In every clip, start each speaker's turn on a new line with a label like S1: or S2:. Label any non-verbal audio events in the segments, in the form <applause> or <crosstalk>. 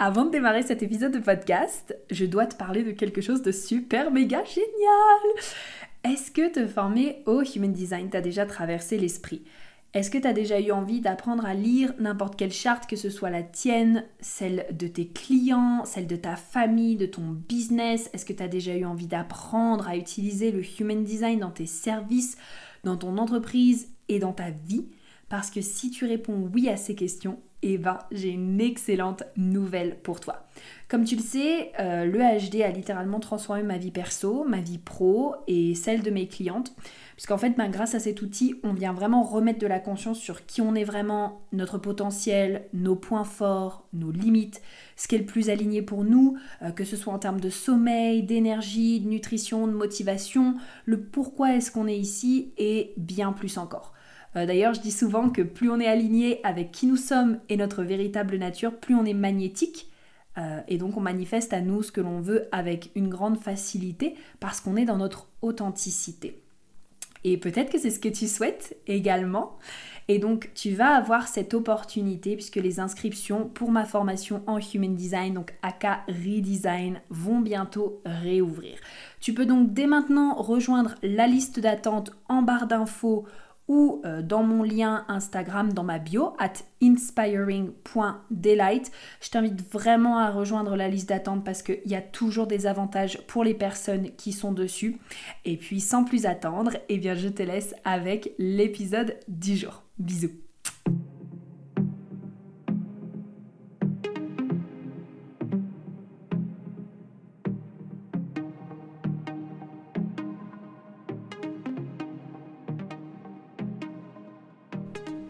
S1: Avant de démarrer cet épisode de podcast, je dois te parler de quelque chose de super méga génial. Est-ce que te former au Human Design t'a déjà traversé l'esprit? Est-ce que tu as déjà eu envie d'apprendre à lire n'importe quelle charte, que ce soit la tienne, celle de tes clients, celle de ta famille, de ton business? Est-ce que tu as déjà eu envie d'apprendre à utiliser le Human Design dans tes services, dans ton entreprise et dans ta vie? Parce que si tu réponds oui à ces questions, eh ben, j'ai une excellente nouvelle pour toi. Comme tu le sais, euh, le HD a littéralement transformé ma vie perso, ma vie pro et celle de mes clientes. Puisqu'en fait, ben, grâce à cet outil, on vient vraiment remettre de la conscience sur qui on est vraiment, notre potentiel, nos points forts, nos limites, ce qui est le plus aligné pour nous, euh, que ce soit en termes de sommeil, d'énergie, de nutrition, de motivation, le pourquoi est-ce qu'on est ici et bien plus encore. Euh, d'ailleurs, je dis souvent que plus on est aligné avec qui nous sommes et notre véritable nature, plus on est magnétique. Euh, et donc on manifeste à nous ce que l'on veut avec une grande facilité parce qu'on est dans notre authenticité. Et peut-être que c'est ce que tu souhaites également. Et donc tu vas avoir cette opportunité puisque les inscriptions pour ma formation en Human Design, donc AK Redesign, vont bientôt réouvrir. Tu peux donc dès maintenant rejoindre la liste d'attente en barre d'infos ou euh, dans mon lien Instagram dans ma bio, at inspiring.delight. Je t'invite vraiment à rejoindre la liste d'attente parce qu'il y a toujours des avantages pour les personnes qui sont dessus. Et puis sans plus attendre, eh bien je te laisse avec l'épisode du jour. Bisous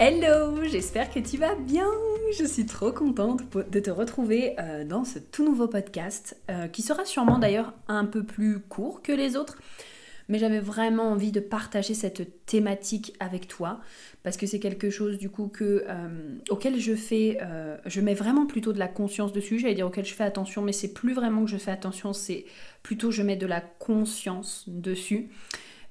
S1: Hello, j'espère que tu vas bien. Je suis trop contente de te retrouver euh, dans ce tout nouveau podcast euh, qui sera sûrement d'ailleurs un peu plus court que les autres. Mais j'avais vraiment envie de partager cette thématique avec toi parce que c'est quelque chose du coup euh, auquel je fais, je mets vraiment plutôt de la conscience dessus. J'allais dire auquel je fais attention, mais c'est plus vraiment que je fais attention, c'est plutôt je mets de la conscience dessus.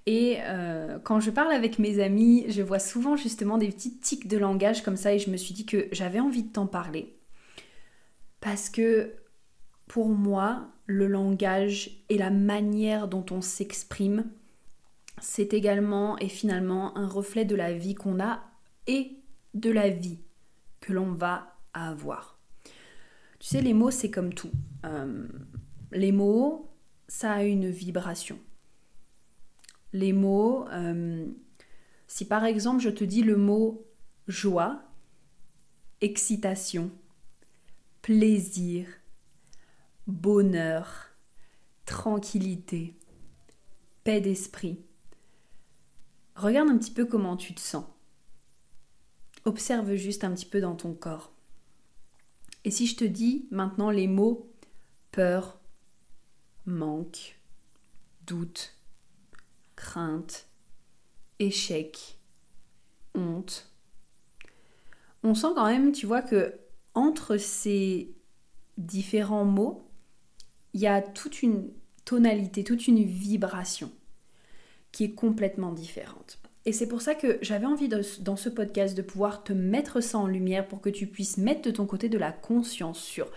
S1: Et euh, quand je parle avec mes amis, je vois souvent justement des petits tics de langage comme ça et je me suis dit que j'avais envie de t'en parler. Parce que pour moi, le langage et la manière dont on s'exprime, c'est également et finalement un reflet de la vie qu'on a et de la vie que l'on va avoir. Tu sais, les mots, c'est comme tout. Euh, les mots, ça a une vibration les mots. Euh, si par exemple je te dis le mot joie, excitation, plaisir, bonheur, tranquillité, paix d'esprit, regarde un petit peu comment tu te sens. Observe juste un petit peu dans ton corps. Et si je te dis maintenant les mots peur, manque, doute, crainte, échec, honte. On sent quand même, tu vois, que entre ces différents mots, il y a toute une tonalité, toute une vibration qui est complètement différente. Et c'est pour ça que j'avais envie dans ce podcast de pouvoir te mettre ça en lumière pour que tu puisses mettre de ton côté de la conscience sur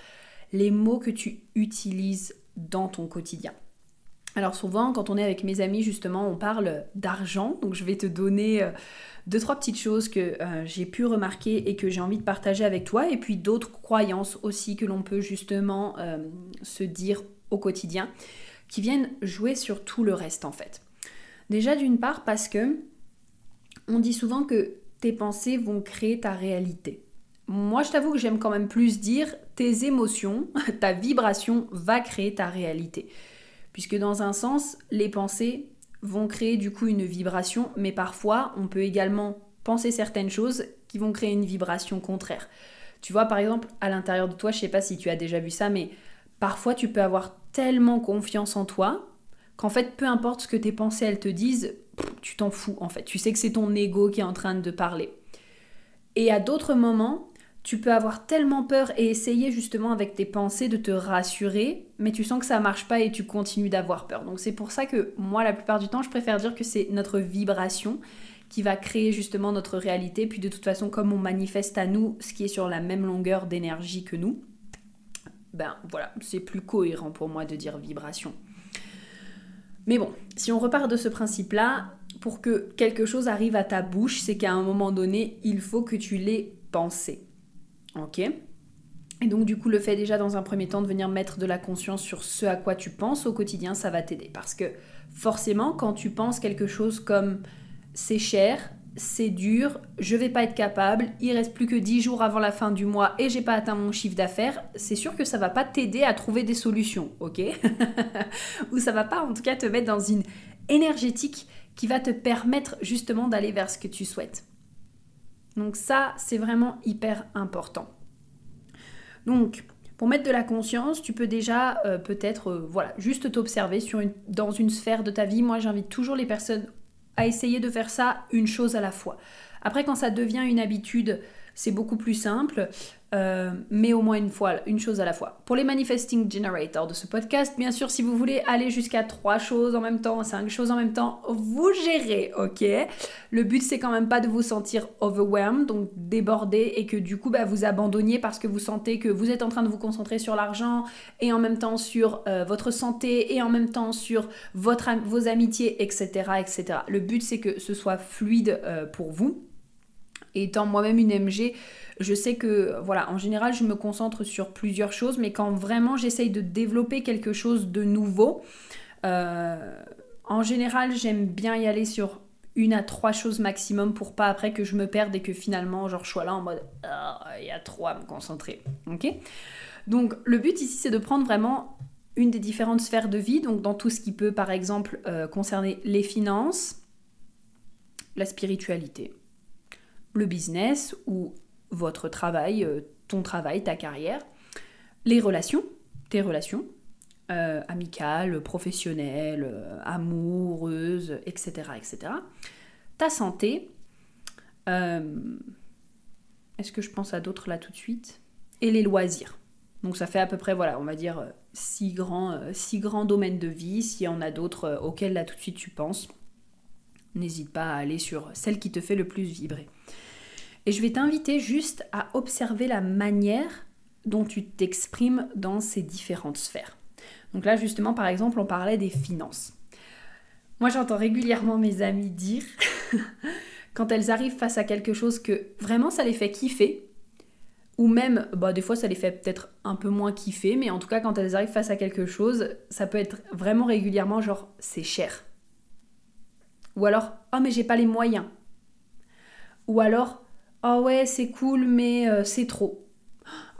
S1: les mots que tu utilises dans ton quotidien. Alors souvent, quand on est avec mes amis, justement, on parle d'argent. Donc je vais te donner euh, deux, trois petites choses que euh, j'ai pu remarquer et que j'ai envie de partager avec toi. Et puis d'autres croyances aussi que l'on peut justement euh, se dire au quotidien, qui viennent jouer sur tout le reste en fait. Déjà d'une part parce que on dit souvent que tes pensées vont créer ta réalité. Moi, je t'avoue que j'aime quand même plus dire tes émotions, <laughs> ta vibration va créer ta réalité puisque dans un sens, les pensées vont créer du coup une vibration, mais parfois on peut également penser certaines choses qui vont créer une vibration contraire. Tu vois, par exemple, à l'intérieur de toi, je sais pas si tu as déjà vu ça, mais parfois tu peux avoir tellement confiance en toi qu'en fait, peu importe ce que tes pensées elles te disent, tu t'en fous en fait. Tu sais que c'est ton ego qui est en train de parler. Et à d'autres moments, tu peux avoir tellement peur et essayer justement avec tes pensées de te rassurer, mais tu sens que ça marche pas et tu continues d'avoir peur. Donc c'est pour ça que moi, la plupart du temps, je préfère dire que c'est notre vibration qui va créer justement notre réalité. Puis de toute façon, comme on manifeste à nous ce qui est sur la même longueur d'énergie que nous, ben voilà, c'est plus cohérent pour moi de dire vibration. Mais bon, si on repart de ce principe-là, pour que quelque chose arrive à ta bouche, c'est qu'à un moment donné, il faut que tu l'aies pensé. Ok Et donc du coup, le fait déjà dans un premier temps de venir mettre de la conscience sur ce à quoi tu penses au quotidien, ça va t'aider. Parce que forcément, quand tu penses quelque chose comme c'est cher, c'est dur, je vais pas être capable, il reste plus que 10 jours avant la fin du mois et j'ai pas atteint mon chiffre d'affaires, c'est sûr que ça va pas t'aider à trouver des solutions, ok <laughs> Ou ça va pas en tout cas te mettre dans une énergétique qui va te permettre justement d'aller vers ce que tu souhaites. Donc ça, c'est vraiment hyper important. Donc, pour mettre de la conscience, tu peux déjà euh, peut-être euh, voilà, juste t'observer dans une sphère de ta vie. Moi, j'invite toujours les personnes à essayer de faire ça une chose à la fois. Après, quand ça devient une habitude, c'est beaucoup plus simple. Euh, mais au moins une fois, une chose à la fois. Pour les manifesting generators de ce podcast, bien sûr, si vous voulez aller jusqu'à trois choses en même temps, cinq choses en même temps, vous gérez, ok? Le but, c'est quand même pas de vous sentir overwhelmed, donc débordé, et que du coup, bah, vous abandonniez parce que vous sentez que vous êtes en train de vous concentrer sur l'argent, et en même temps sur euh, votre santé, et en même temps sur votre, vos amitiés, etc., etc. Le but, c'est que ce soit fluide euh, pour vous. Étant moi-même une MG, je sais que, voilà, en général, je me concentre sur plusieurs choses, mais quand vraiment j'essaye de développer quelque chose de nouveau, euh, en général, j'aime bien y aller sur une à trois choses maximum pour pas après que je me perde et que finalement, genre, je sois là en mode, ah, il y a trop à me concentrer. Ok? Donc, le but ici, c'est de prendre vraiment une des différentes sphères de vie, donc dans tout ce qui peut, par exemple, euh, concerner les finances, la spiritualité, le business ou votre travail, euh, ton travail, ta carrière, les relations, tes relations, euh, amicales, professionnelles, euh, amoureuses, etc., etc. Ta santé. Est-ce que je pense à d'autres là tout de suite? Et les loisirs. Donc ça fait à peu près, voilà, on va dire six grands, six grands domaines de vie. S'il y en a d'autres auxquels là tout de suite tu penses, n'hésite pas à aller sur celle qui te fait le plus vibrer. Et je vais t'inviter juste à observer la manière dont tu t'exprimes dans ces différentes sphères. Donc là, justement, par exemple, on parlait des finances. Moi, j'entends régulièrement mes amis dire, <laughs> quand elles arrivent face à quelque chose que vraiment ça les fait kiffer, ou même, bah, des fois ça les fait peut-être un peu moins kiffer, mais en tout cas, quand elles arrivent face à quelque chose, ça peut être vraiment régulièrement genre, c'est cher. Ou alors, oh mais j'ai pas les moyens. Ou alors, Oh ouais, c'est cool, mais euh, c'est trop.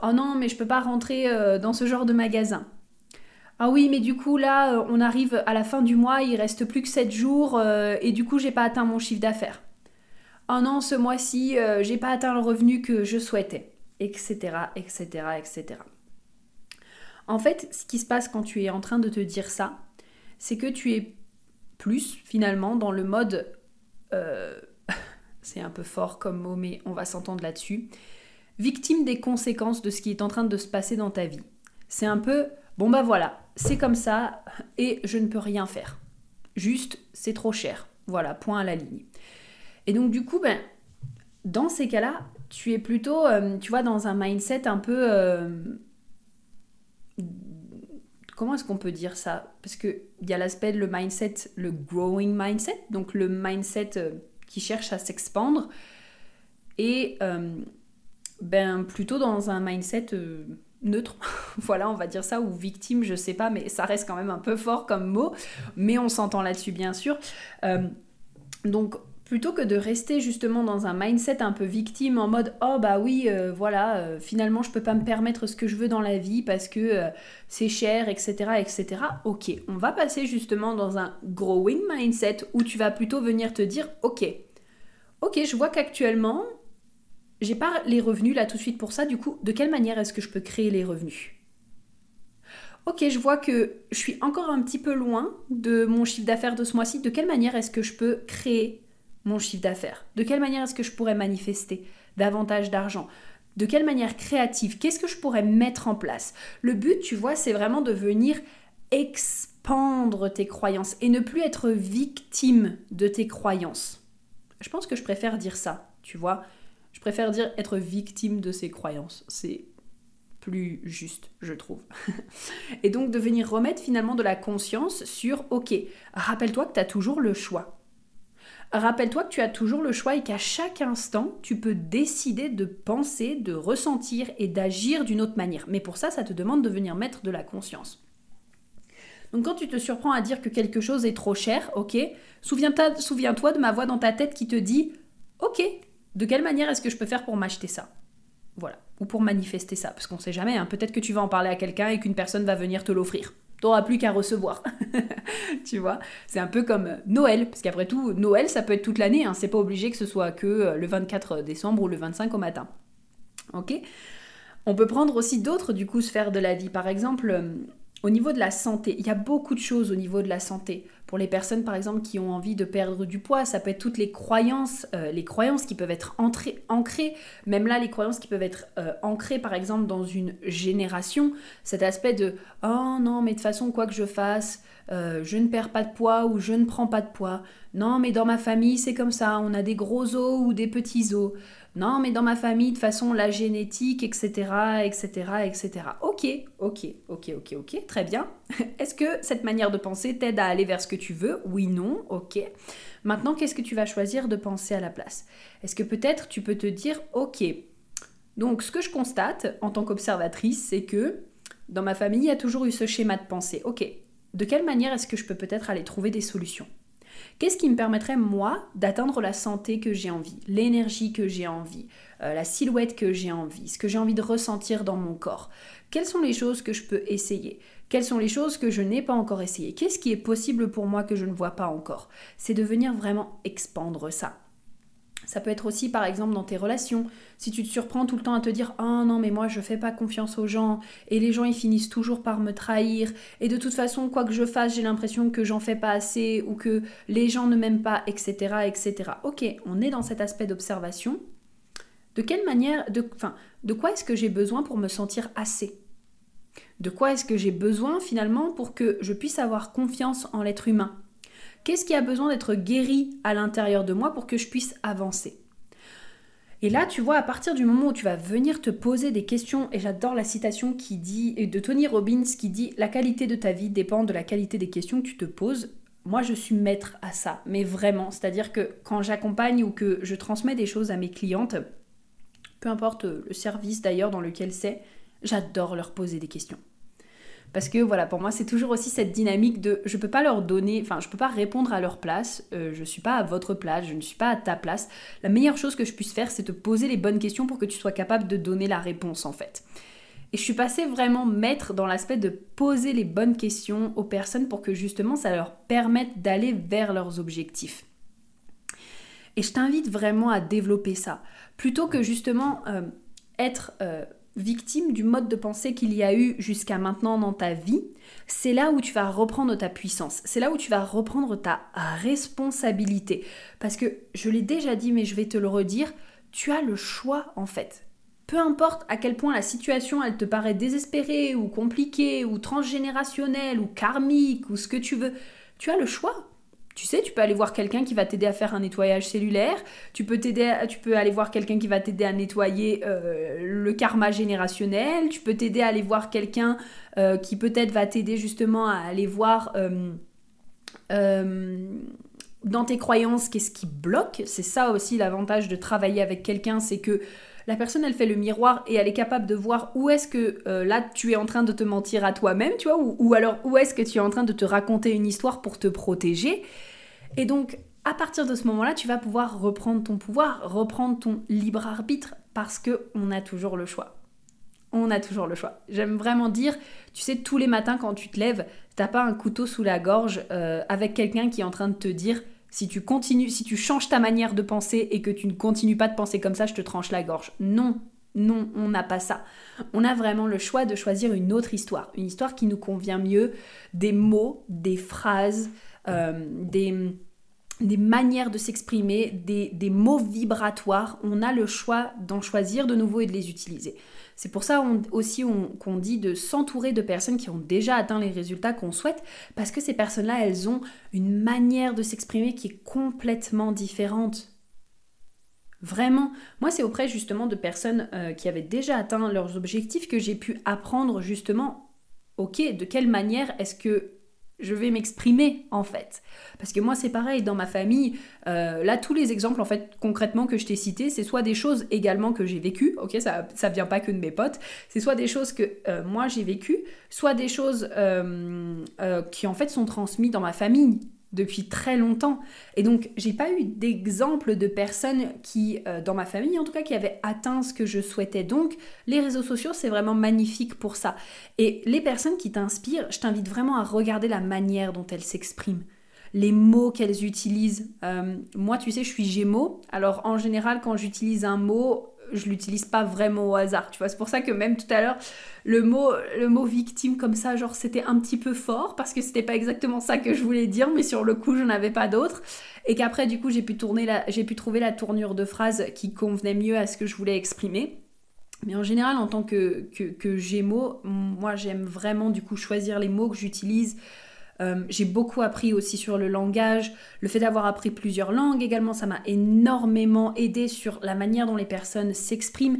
S1: Oh non, mais je peux pas rentrer euh, dans ce genre de magasin. Ah oui, mais du coup, là, euh, on arrive à la fin du mois, il reste plus que 7 jours, et du coup, j'ai pas atteint mon chiffre d'affaires. Oh non, ce mois-ci, j'ai pas atteint le revenu que je souhaitais. Etc, etc, etc. En fait, ce qui se passe quand tu es en train de te dire ça, c'est que tu es plus, finalement, dans le mode <laughs> c'est un peu fort comme mot, mais on va s'entendre là-dessus, victime des conséquences de ce qui est en train de se passer dans ta vie. C'est un peu, bon bah voilà, c'est comme ça et je ne peux rien faire. Juste, c'est trop cher. Voilà, point à la ligne. Et donc du coup, ben, dans ces cas-là, tu es plutôt, euh, tu vois, dans un mindset un peu... Euh, comment est-ce qu'on peut dire ça? Parce qu'il y a l'aspect, le mindset, le growing mindset, donc le mindset... Euh, qui cherche à s'expandre et euh, ben plutôt dans un mindset euh, neutre, <laughs> voilà, on va dire ça, ou victime, je sais pas, mais ça reste quand même un peu fort comme mot, mais on s'entend là-dessus bien sûr. Donc plutôt que de rester justement dans un mindset un peu victime en mode oh bah oui voilà finalement je peux pas me permettre ce que je veux dans la vie parce que c'est cher etc etc ok on va passer justement dans un growing mindset où tu vas plutôt venir te dire ok ok je vois qu'actuellement j'ai pas les revenus là tout de suite pour ça, du coup, de quelle manière est-ce que je peux créer les revenus? Ok, je vois que je suis encore un petit peu loin de mon chiffre d'affaires de ce mois-ci. De quelle manière est-ce que je peux créer mon chiffre d'affaires De quelle manière est-ce que je pourrais manifester davantage d'argent? De quelle manière créative? Qu'est-ce que je pourrais mettre en place? Le but, tu vois, c'est vraiment de venir expandre tes croyances et ne plus être victime de tes croyances. Je pense que je préfère dire ça, tu vois. Je préfère dire être victime de ses croyances. C'est plus juste, je trouve. <laughs> et donc de venir remettre finalement de la conscience sur, ok, rappelle-toi que tu as toujours le choix. Rappelle-toi que tu as toujours le choix et qu'à chaque instant, tu peux décider de penser, de ressentir et d'agir d'une autre manière. Mais pour ça, ça te demande de venir mettre de la conscience. Donc quand tu te surprends à dire que quelque chose est trop cher, ok, souviens-toi souviens de ma voix dans ta tête qui te dit, ok, de quelle manière est-ce que je peux faire pour m'acheter ça? Voilà ou pour manifester ça, parce qu'on sait jamais, hein. peut-être que tu vas en parler à quelqu'un et qu'une personne va venir te l'offrir. T'auras plus qu'à recevoir. <laughs> tu vois C'est un peu comme Noël, parce qu'après tout, Noël, ça peut être toute l'année, hein. c'est pas obligé que ce soit que euh, le 24 décembre ou le 25 au matin. Ok? On peut prendre aussi d'autres, du coup, sphères de la vie. Par exemple, euh, au niveau de la santé, il y a beaucoup de choses au niveau de la santé. Pour les personnes, par exemple, qui ont envie de perdre du poids, ça peut être toutes les croyances, euh, les croyances qui peuvent être ancrées, même là, les croyances qui peuvent être euh, ancrées, par exemple, dans une génération. Cet aspect de « Oh non, mais de toute façon, quoi que je fasse, euh, je ne perds pas de poids ou je ne prends pas de poids. Non, mais dans ma famille, c'est comme ça, on a des gros os ou des petits os. Non, mais dans ma famille, de façon, la génétique, etc., etc., etc. Ok, ok, ok, ok, ok, très bien. <laughs> Est-ce que cette manière de penser t'aide à aller vers ce que tu veux? Oui, non, ok. Maintenant, qu'est-ce que tu vas choisir de penser à la place? Est-ce que peut-être tu peux te dire, ok, donc ce que je constate en tant qu'observatrice, c'est que dans ma famille, il y a toujours eu ce schéma de pensée. Ok, de quelle manière est-ce que je peux peut-être aller trouver des solutions? Qu'est-ce qui me permettrait, moi, d'atteindre la santé que j'ai envie, l'énergie que j'ai envie, euh, la silhouette que j'ai envie, ce que j'ai envie de ressentir dans mon corps? Quelles sont les choses que je peux essayer? Quelles sont les choses que je n'ai pas encore essayées? Qu'est-ce qui est possible pour moi que je ne vois pas encore? C'est de venir vraiment expandre ça. Ça peut être aussi par exemple dans tes relations. Si tu te surprends tout le temps à te dire "Ah non, mais moi je fais pas confiance aux gens et les gens ils finissent toujours par me trahir et de toute façon quoi que je fasse, j'ai l'impression que j'en fais pas assez ou que les gens ne m'aiment pas, etc., etc." OK, on est dans cet aspect d'observation. De quelle manière de de quoi est-ce que j'ai besoin pour me sentir assez? De quoi est-ce que j'ai besoin finalement pour que je puisse avoir confiance en l'être humain? Qu'est-ce qui a besoin d'être guéri à l'intérieur de moi pour que je puisse avancer? Et là, tu vois, à partir du moment où tu vas venir te poser des questions, et j'adore la citation qui dit, de Tony Robbins qui dit La qualité de ta vie dépend de la qualité des questions que tu te poses. Moi, je suis maître à ça, mais vraiment. C'est-à-dire que quand j'accompagne ou que je transmets des choses à mes clientes, peu importe le service d'ailleurs dans lequel c'est, j'adore leur poser des questions. Parce que voilà, pour moi, c'est toujours aussi cette dynamique de je peux pas leur donner, enfin, je peux pas répondre à leur place, euh, je suis pas à votre place, je ne suis pas à ta place. La meilleure chose que je puisse faire, c'est te poser les bonnes questions pour que tu sois capable de donner la réponse en fait. Et je suis passée vraiment maître dans l'aspect de poser les bonnes questions aux personnes pour que justement ça leur permette d'aller vers leurs objectifs. Et je t'invite vraiment à développer ça. Plutôt que justement euh, être euh, victime du mode de pensée qu'il y a eu jusqu'à maintenant dans ta vie, c'est là où tu vas reprendre ta puissance, c'est là où tu vas reprendre ta responsabilité. Parce que je l'ai déjà dit, mais je vais te le redire, tu as le choix en fait. Peu importe à quel point la situation elle te paraît désespérée ou compliquée ou transgénérationnelle ou karmique ou ce que tu veux, tu as le choix. Tu sais, tu peux aller voir quelqu'un qui va t'aider à faire un nettoyage cellulaire, tu peux, t'aider tu peux aller voir quelqu'un qui va t'aider à nettoyer euh, le karma générationnel, tu peux t'aider à aller voir quelqu'un euh, qui peut-être va t'aider justement à aller voir euh, dans tes croyances qu'est-ce qui bloque. C'est ça aussi l'avantage de travailler avec quelqu'un, c'est que la personne elle fait le miroir et elle est capable de voir où est-ce que là tu es en train de te mentir à toi-même, tu vois, ou alors où est-ce que tu es en train de te raconter une histoire pour te protéger. Et donc, à partir de ce moment-là, tu vas pouvoir reprendre ton pouvoir, reprendre ton libre arbitre, parce que on a toujours le choix. On a toujours le choix. J'aime vraiment dire, tu sais, tous les matins quand tu te lèves, t'as pas un couteau sous la gorge euh, avec quelqu'un qui est en train de te dire Si tu continues, si tu changes ta manière de penser et que tu ne continues pas de penser comme ça, je te tranche la gorge. Non, non, on n'a pas ça. On a vraiment le choix de choisir une autre histoire, une histoire qui nous convient mieux, des mots, des phrases, euh, des, manières de s'exprimer, des, des, mots vibratoires. On a le choix d'en choisir de nouveau et de les utiliser. C'est pour ça aussi qu'on dit de s'entourer de personnes qui ont déjà atteint les résultats qu'on souhaite, parce que ces personnes-là, elles ont une manière de s'exprimer qui est complètement différente. Vraiment, moi c'est auprès justement de personnes euh, qui avaient déjà atteint leurs objectifs que j'ai pu apprendre justement, ok, de quelle manière est-ce que je vais m'exprimer en fait. Parce que moi c'est pareil, dans ma famille, euh, là tous les exemples en fait concrètement que je t'ai cités, c'est soit des choses également que j'ai vécues, ok, ça, ça vient pas que de mes potes, c'est soit des choses que euh, moi j'ai vécues, soit des choses euh, qui en fait sont transmises dans ma famille depuis très longtemps. Et donc, j'ai pas eu d'exemple de personnes qui, euh, dans ma famille en tout cas, qui avaient atteint ce que je souhaitais. Donc, les réseaux sociaux, c'est vraiment magnifique pour ça. Et les personnes qui t'inspirent, je t'invite vraiment à regarder la manière dont elles s'expriment les mots qu'elles utilisent. Euh, moi, tu sais, je suis Gémeaux. Alors, en général, quand j'utilise un mot, je l'utilise pas vraiment au hasard, tu vois. C'est pour ça que même tout à l'heure, le mot, le mot victime comme ça, genre c'était un petit peu fort parce que c'était pas exactement ça que je voulais dire, mais sur le coup, j'en avais pas d'autre. Et qu'après, du coup, j'ai pu, tourner la, j'ai pu trouver la tournure de phrase qui convenait mieux à ce que je voulais exprimer. Mais en général, en tant que, que, que Gémeaux, moi j'aime vraiment du coup choisir les mots que j'utilise, euh, j'ai beaucoup appris aussi sur le langage. Le fait d'avoir appris plusieurs langues également, ça m'a énormément aidé sur la manière dont les personnes s'expriment.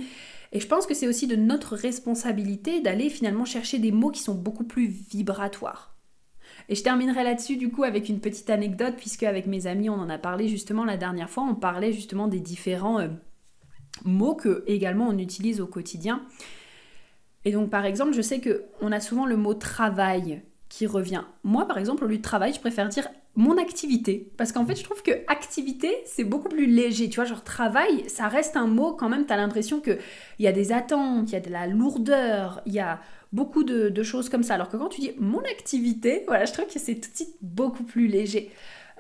S1: Et je pense que c'est aussi de notre responsabilité d'aller finalement chercher des mots qui sont beaucoup plus vibratoires. Et je terminerai là-dessus du coup avec une petite anecdote, puisque avec mes amis on en a parlé justement la dernière fois, on parlait justement des différents euh, mots que également on utilise au quotidien. Et donc par exemple, je sais que on a souvent le mot travail qui revient. Moi, par exemple, au lieu de travail, je préfère dire mon activité. Parce qu'en fait, je trouve que activité, c'est beaucoup plus léger. Tu vois, genre travail, ça reste un mot quand même, tu as l'impression qu'il y a des attentes, il y a de la lourdeur, il y a beaucoup de, choses comme ça. Alors que quand tu dis mon activité, voilà, je trouve que c'est tout de suite beaucoup plus léger.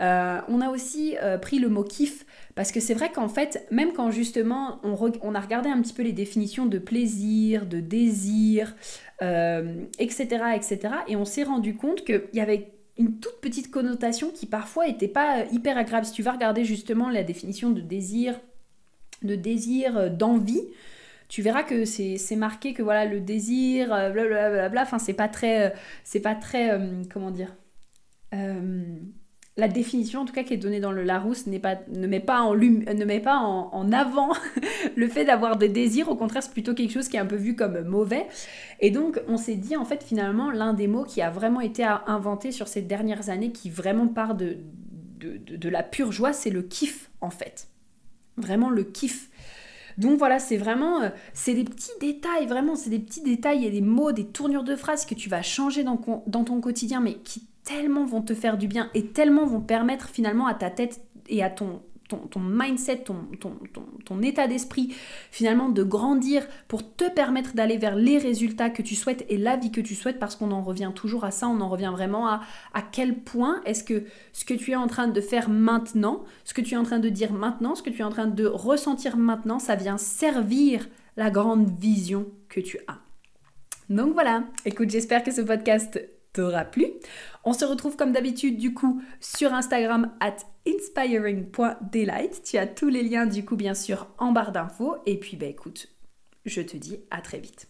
S1: Euh, on a aussi euh, pris le mot kiff parce que c'est vrai qu'en fait, même quand justement on, a regardé un petit peu les définitions de plaisir, de désir, etc., euh, etc., et on s'est rendu compte qu'il y avait une toute petite connotation qui parfois n'était pas hyper agréable. Si tu vas regarder justement la définition de désir, de désir, d'envie, tu verras que c'est marqué que voilà le désir, blablabla, enfin c'est pas très, c'est pas très, comment dire, la définition en tout cas qui est donnée dans le Larousse pas, ne met pas, en, ne met pas en, avant <laughs> le fait d'avoir des désirs, au contraire c'est plutôt quelque chose qui est un peu vu comme mauvais. Et donc on s'est dit en fait finalement l'un des mots qui a vraiment été inventé sur ces dernières années, qui vraiment part de, de, de la pure joie, c'est le kiff en fait. Vraiment le kiff. Donc voilà, c'est vraiment, euh, c'est des petits détails, vraiment, c'est des petits détails et des mots, des tournures de phrases que tu vas changer dans, dans ton quotidien, mais qui tellement vont te faire du bien et tellement vont permettre finalement à ta tête et à ton, ton, mindset, ton, ton, ton état d'esprit finalement de grandir pour te permettre d'aller vers les résultats que tu souhaites et la vie que tu souhaites parce qu'on en revient toujours à ça, on en revient vraiment à à quel point est-ce que ce que tu es en train de faire maintenant, ce que tu es en train de dire maintenant, ce que tu es en train de ressentir maintenant, ça vient servir la grande vision que tu as. Donc voilà, écoute, j'espère que ce podcast t'aura plu. On se retrouve comme d'habitude du coup sur Instagram at inspiring.delight. Tu as tous les liens du coup bien sûr en barre d'infos. Et puis bah écoute, je te dis à très vite.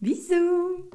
S1: Bisous